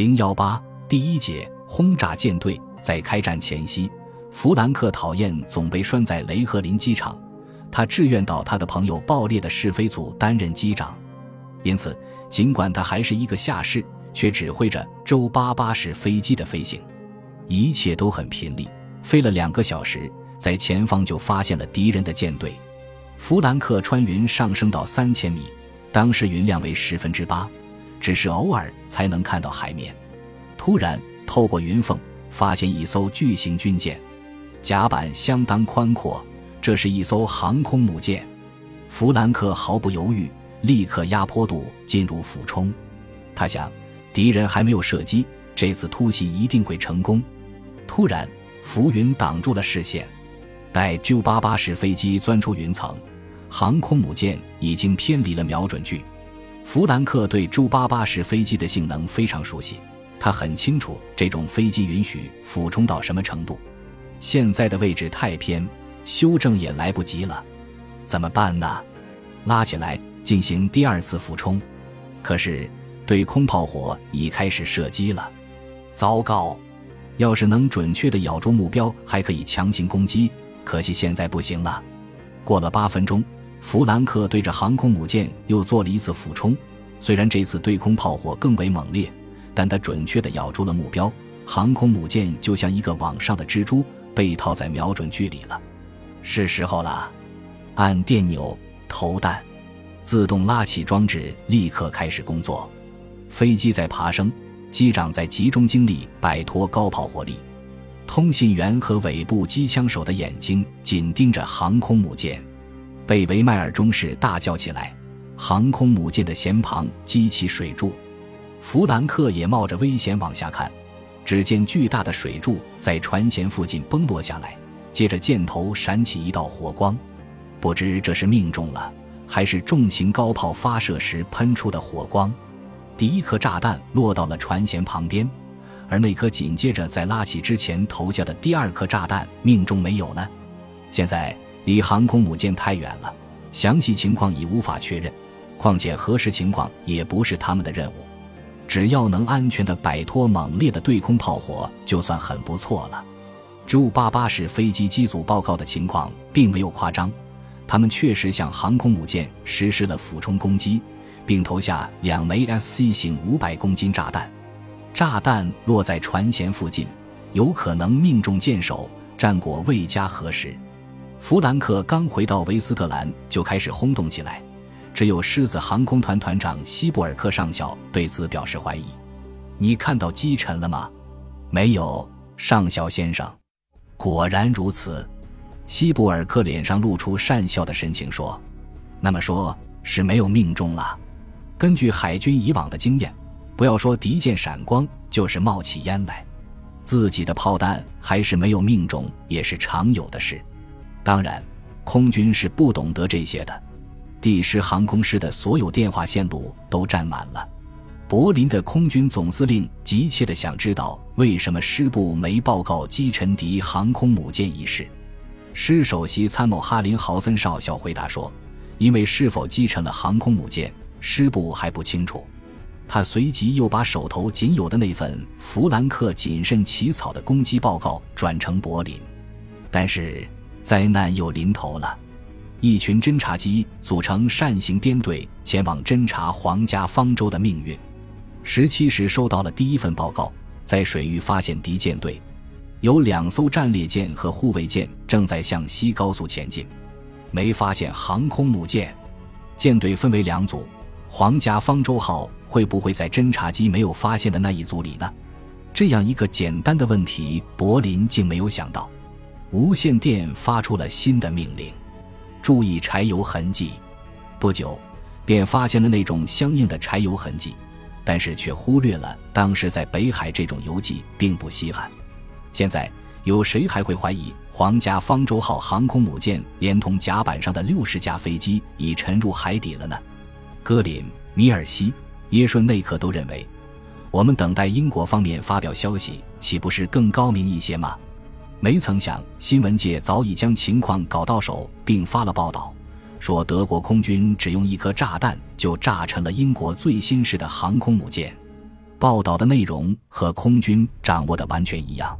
零幺八第一节轰炸舰队在开战前夕，弗兰克讨厌总被拴在雷赫林机场，他志愿到他的朋友爆裂的试飞组担任机长，因此尽管他还是一个下士，却指挥着周八八式飞机的飞行，一切都很频利。飞了两个小时，在前方就发现了敌人的舰队。弗兰克穿云上升到三千米，当时云量为十分之八，只是偶尔才能看到海面。突然，透过云缝发现一艘巨型军舰，甲板相当宽阔，这是一艘航空母舰。弗兰克毫不犹豫，立刻压坡度进入俯冲。他想，敌人还没有射击，这次突袭一定会成功。突然，浮云挡住了视线，待 J-88 式飞机钻出云层，航空母舰已经偏离了瞄准距。弗兰克对 J-88 式飞机的性能非常熟悉，他很清楚这种飞机允许俯冲到什么程度。现在的位置太偏，修正也来不及了，怎么办呢？拉起来进行第二次俯冲，可是对空炮火已开始射击了，糟糕！要是能准确地咬住目标，还可以强行攻击。可惜现在不行了。过了八分钟，弗兰克对着航空母舰又做了一次俯冲。虽然这次对空炮火更为猛烈，但他准确地咬住了目标。航空母舰就像一个网上的蜘蛛，被套在瞄准距离了。是时候了，按电钮投弹，自动拉起装置立刻开始工作。飞机在爬升。机长在集中精力摆脱高炮火力，通信员和尾部机枪手的眼睛紧盯着航空母舰。贝维迈尔中士大叫起来：“航空母舰的舷旁激起水柱！”弗兰克也冒着危险往下看，只见巨大的水柱在船舷附近崩落下来，接着箭头闪起一道火光，不知这是命中了，还是重型高炮发射时喷出的火光。第一颗炸弹落到了船舷旁边，而那颗紧接着在拉起之前投下的第二颗炸弹命中没有呢？现在离航空母舰太远了，详细情况已无法确认。况且核实情况也不是他们的任务，只要能安全地摆脱猛烈的对空炮火，就算很不错了。J-88 式飞机机组报告的情况并没有夸张，他们确实向航空母舰实施了俯冲攻击。并投下两枚 SC 型五百公斤炸弹，炸弹落在船舷附近，有可能命中舰首，战果未加核实。弗兰克刚回到维斯特兰，就开始轰动起来。只有狮子航空团团长希布尔克上校对此表示怀疑：“你看到击沉了吗？”“没有，上校先生。”“果然如此。”希布尔克脸上露出讪笑的神情说：“那么说是没有命中了。”根据海军以往的经验，不要说敌舰闪光，就是冒起烟来，自己的炮弹还是没有命中，也是常有的事。当然，空军是不懂得这些的。第十航空师的所有电话线路都占满了。柏林的空军总司令急切地想知道为什么师部没报告击沉敌航空母舰一事。师首席参谋哈林豪森少校回答说：“因为是否击沉了航空母舰。”师部还不清楚，他随即又把手头仅有的那份弗兰克谨慎起草的攻击报告转呈柏林，但是灾难又临头了。一群侦察机组成扇形编队前往侦察皇家方舟的命运。十七时收到了第一份报告，在水域发现敌舰队，有两艘战列舰和护卫舰正在向西高速前进，没发现航空母舰。舰队分为两组。皇家方舟号会不会在侦察机没有发现的那一组里呢？这样一个简单的问题，柏林竟没有想到。无线电发出了新的命令：注意柴油痕迹。不久，便发现了那种相应的柴油痕迹，但是却忽略了当时在北海这种油迹并不稀罕。现在，有谁还会怀疑皇家方舟号航空母舰连同甲板上的六十架飞机已沉入海底了呢？戈林、米尔西、耶顺内克都认为，我们等待英国方面发表消息，岂不是更高明一些吗？没曾想，新闻界早已将情况搞到手，并发了报道，说德国空军只用一颗炸弹就炸沉了英国最新式的航空母舰。报道的内容和空军掌握的完全一样。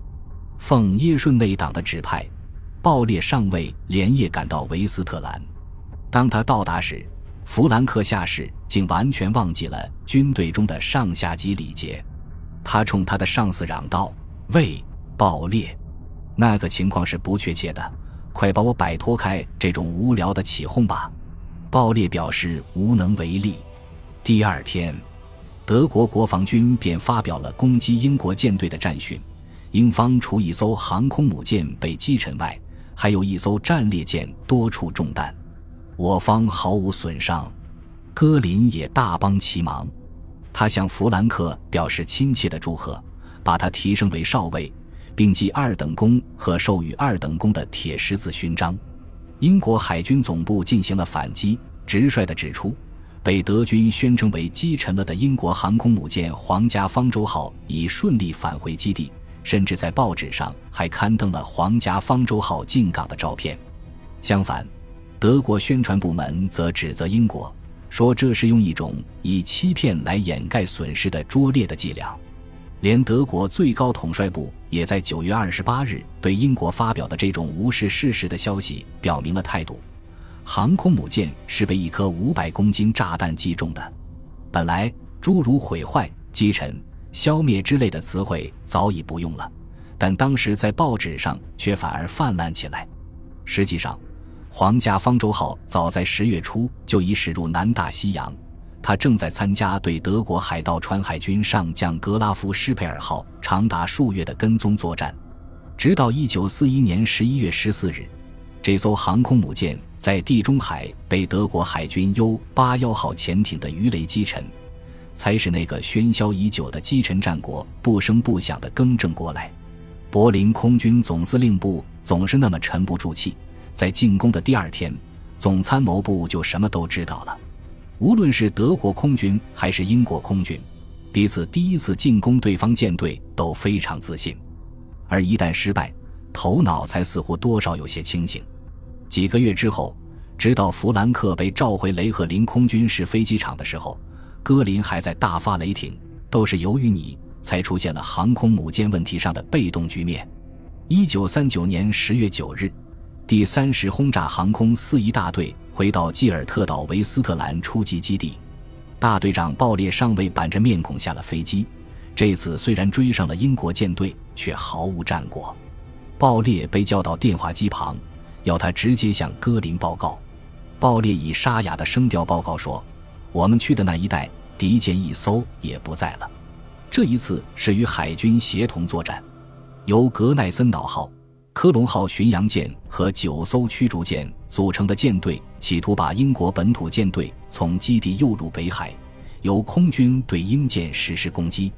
奉耶顺内党的指派，鲍列上尉连夜赶到维斯特兰。当他到达时，弗兰克下士竟完全忘记了军队中的上下级礼节。他冲他的上司嚷道：“喂，鲍列，那个情况是不确切的，快把我摆脱开这种无聊的起哄吧！”鲍列表示无能为力。第二天，德国国防军便发表了攻击英国舰队的战讯。英方除一艘航空母舰被击沉外，还有一艘战列舰多处中弹，我方毫无损伤。戈林也大帮其忙，他向弗兰克表示亲切的祝贺，把他提升为少尉，并记二等功和授予二等功的铁十字勋章。英国海军总部进行了反击，直率地指出，被德军宣称为击沉了的英国航空母舰“皇家方舟号”已顺利返回基地，甚至在报纸上还刊登了“皇家方舟号”进港的照片。相反，德国宣传部门则指责英国，说这是用一种以欺骗来掩盖损失的拙劣的伎俩。连德国最高统帅部也在九月二十八日对英国发表的这种无视事实的消息表明了态度：航空母舰是被一颗五百公斤炸弹击中的。本来诸如毁坏、击沉、消灭之类的词汇早已不用了，但当时在报纸上却反而泛滥起来。实际上，皇家方舟号早在十月初就已驶入南大西洋。他正在参加对德国海盗船海军上将格拉夫施佩尔号长达数月的跟踪作战，直到1941年11月14日，这艘航空母舰在地中海被德国海军 U-81 号潜艇的鱼雷击沉，才使那个喧嚣已久的击沉战果不声不响地更正过来。柏林空军总司令部总是那么沉不住气，在进攻的第二天，总参谋部就什么都知道了。无论是德国空军还是英国空军，彼此第一次进攻对方舰队都非常自信，而一旦失败，头脑才似乎多少有些清醒。几个月之后，直到弗兰克被召回雷赫林空军事飞机场的时候，戈林还在大发雷霆，都是由于你才出现了航空母舰问题上的被动局面。一九三九年十月九日。第三十轰炸航空四一大队回到基尔特岛维斯特兰初级基地，大队长鲍列尚未板着面孔下了飞机。这次虽然追上了英国舰队，却毫无战果。鲍列被叫到电话机旁，要他直接向戈林报告。鲍列以沙哑的声调报告说：“我们去的那一带，敌舰一艘也不在了。这一次是与海军协同作战，由格奈森岛号。”科隆号巡洋舰和九艘驱逐舰组成的舰队，企图把英国本土舰队从基地诱入北海，由空军对英舰实施攻击。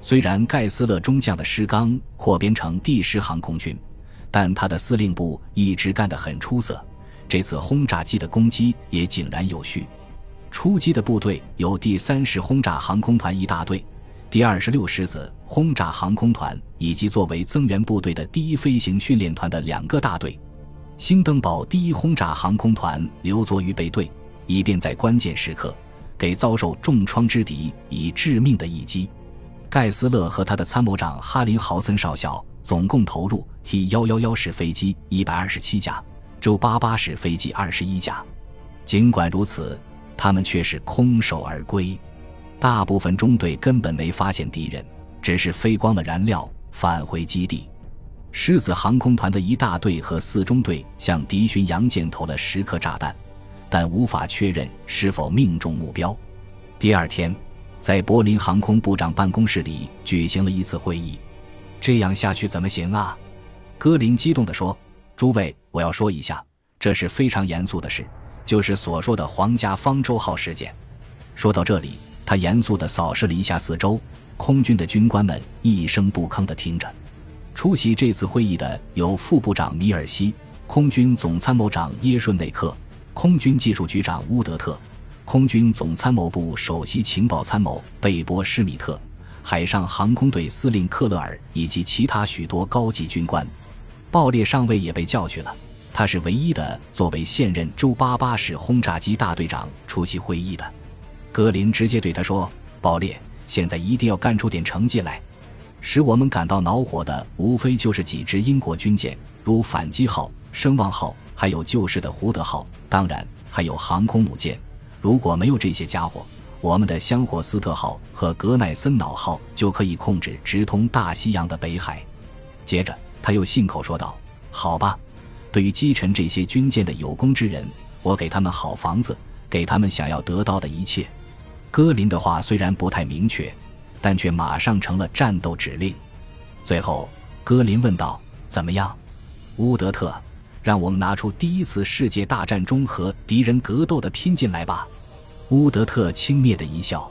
虽然盖斯勒中将的师纲扩编成第十航空军，但他的司令部一直干得很出色。这次轰炸机的攻击也井然有序。出击的部队有第三十轰炸航空团一大队。第二十六师子轰炸航空团以及作为增援部队的第一飞行训练团的两个大队，兴登堡第一轰炸航空团留作预备队，以便在关键时刻给遭受重创之敌以致命的一击。盖斯勒和他的参谋长哈林豪森少校总共投入 T 幺幺幺式飞机一百二十七架，周八八式飞机二十一架。尽管如此，他们却是空手而归。大部分中队根本没发现敌人，只是飞光了燃料返回基地。狮子航空团的一大队和四中队向敌巡洋舰投了十颗炸弹，但无法确认是否命中目标。第二天，在柏林航空部长办公室里举行了一次会议。这样下去怎么行啊？戈林激动地说：“诸位，我要说一下，这是非常严肃的事，就是所说的皇家方舟号事件。”说到这里。他严肃地扫视了一下四周，空军的军官们一声不吭地听着。出席这次会议的有副部长米尔西、空军总参谋长耶顺内克、空军技术局长乌德特、空军总参谋部首席情报参谋贝波施米特、海上航空队司令克勒尔以及其他许多高级军官。爆裂上尉也被叫去了，他是唯一的作为现任周八八式轰炸机大队长出席会议的。格林直接对他说：“鲍列，现在一定要干出点成绩来。使我们感到恼火的，无非就是几支英国军舰，如反击号、声望号，还有旧式的胡德号，当然还有航空母舰。如果没有这些家伙，我们的香霍斯特号和格奈森瑙号就可以控制直通大西洋的北海。接着，他又信口说道：“好吧，对于击沉这些军舰的有功之人，我给他们好房子，给他们想要得到的一切。”戈林的话虽然不太明确。但却马上成了战斗指令。最后，戈林问道：“怎么样，乌德特？让我们拿出第一次世界大战中和敌人格斗的拼劲来吧。”乌德特轻蔑的一笑。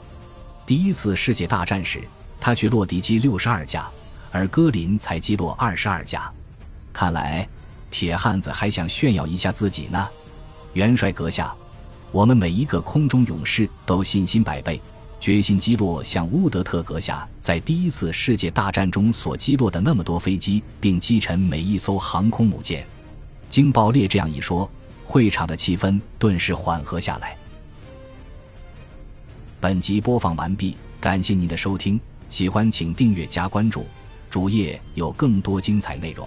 第一次世界大战时，他去落敌机六十二架，而戈林才击落二十二架。看来，铁汉子还想炫耀一下自己呢。元帅阁下，我们每一个空中勇士都信心百倍。决心击落像乌德特阁下在第一次世界大战中所击落的那么多飞机，并击沉每一艘航空母舰。经爆裂这样一说，会场的气氛顿时缓和下来。本集播放完毕，感谢您的收听，喜欢请订阅加关注，主页有更多精彩内容。